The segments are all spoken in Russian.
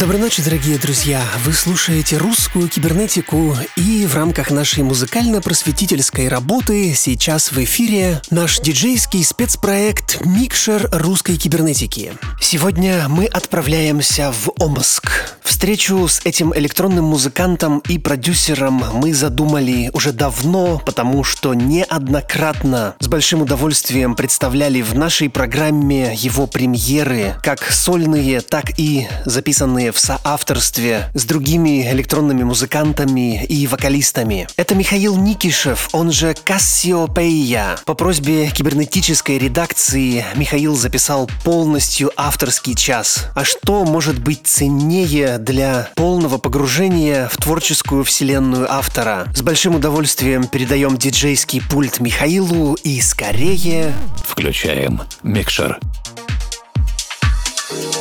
Доброй ночи, дорогие друзья! Вы слушаете русскую кибернетику, и в рамках нашей музыкально-просветительской работы сейчас в эфире наш диджейский спецпроект «Микшер русской кибернетики». Сегодня мы отправляемся в Омск. Встречу с этим электронным музыкантом и продюсером мы задумали уже давно, потому что неоднократно с большим удовольствием представляли в нашей программе его премьеры, как сольные, так и записанные в соавторстве с другими электронными музыкантами и вокалистами. Это Михаил Никишев, он же Кассиопея. По просьбе кибернетической редакции Михаил записал полностью авторский час. А что может быть ценнее для полного погружения в творческую вселенную автора? С большим удовольствием передаем диджейский пульт Михаилу и скорее... Включаем микшер. Rise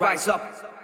Rise up.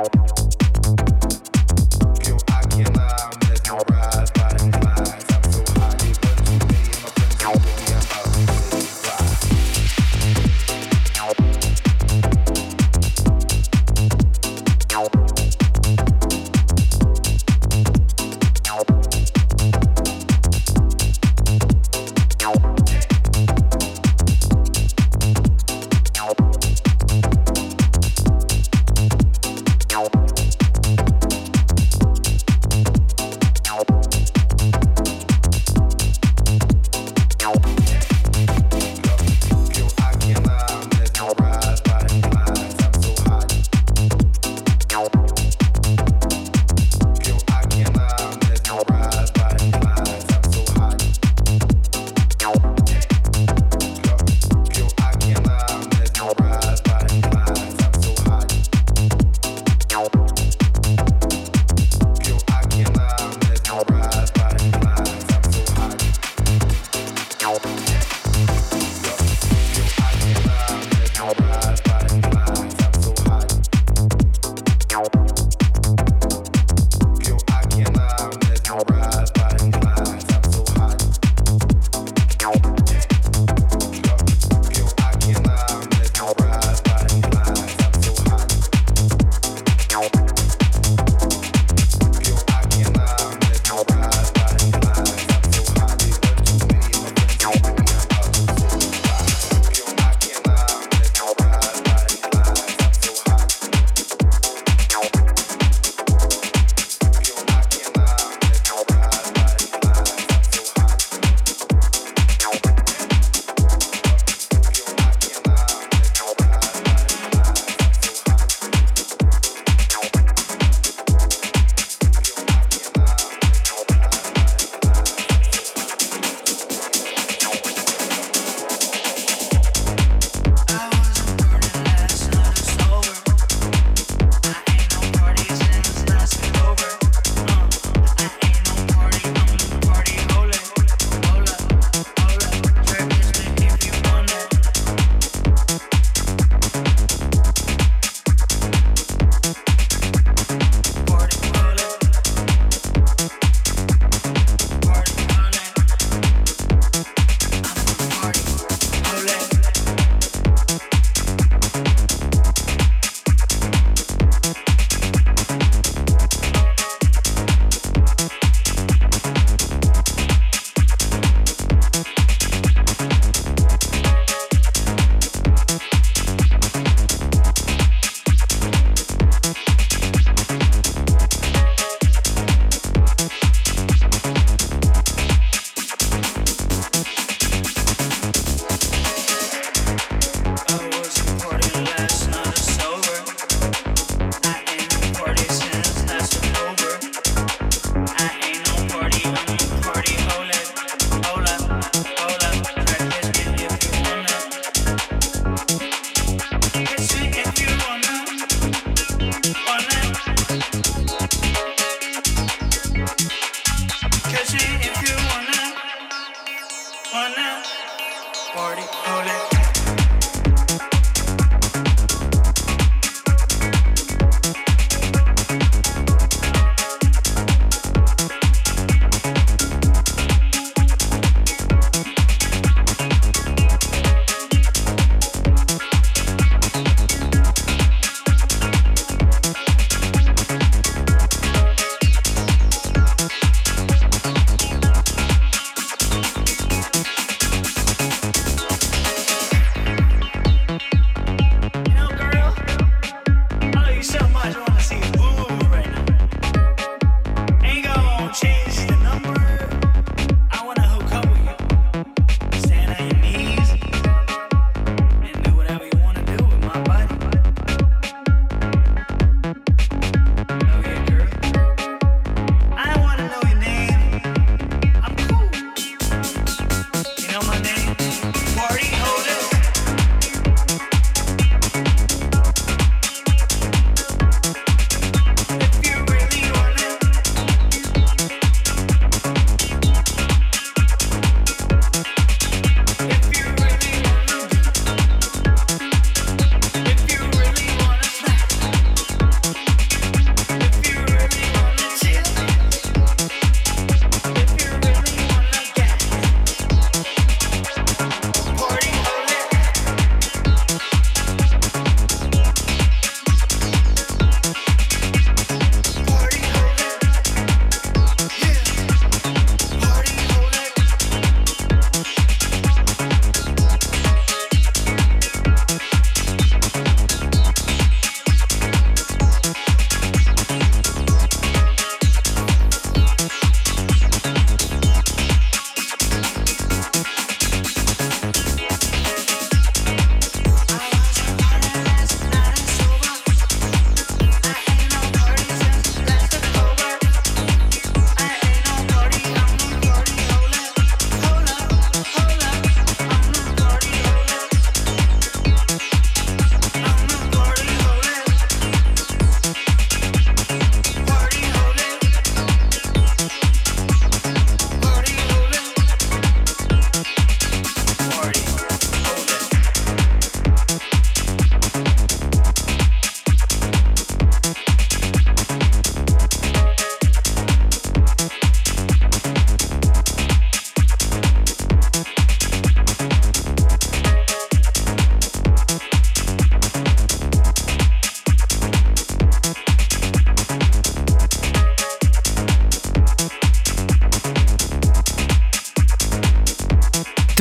out.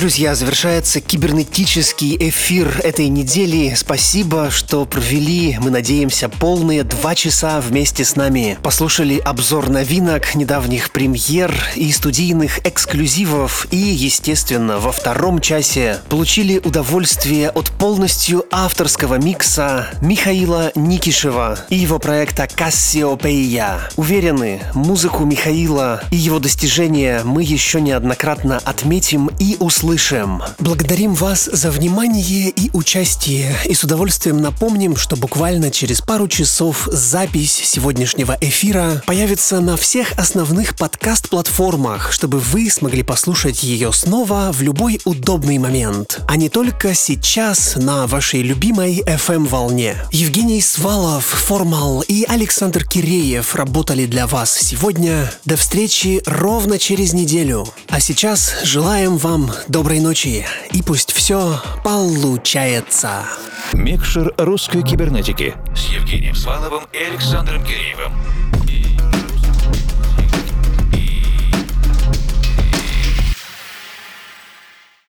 Друзья, завершается кибернетический эфир этой недели. Спасибо, что провели, мы надеемся, полные два часа вместе с нами. Послушали обзор новинок, недавних премьер и студийных эксклюзивов. И, естественно, во втором часе получили удовольствие от полностью авторского микса Михаила Никишева и его проекта Кассиопея. Уверены, музыку Михаила и его достижения мы еще неоднократно отметим и услышим услышим. Благодарим вас за внимание и участие и с удовольствием напомним, что буквально через пару часов запись сегодняшнего эфира появится на всех основных подкаст-платформах, чтобы вы смогли послушать ее снова в любой удобный момент, а не только сейчас на вашей любимой FM-волне. Евгений Свалов, Формал и Александр Киреев работали для вас сегодня. До встречи ровно через неделю. А сейчас желаем вам доброй ночи и пусть все получается. Микшер русской кибернетики с Евгением Сваловым и Александром Киреевым.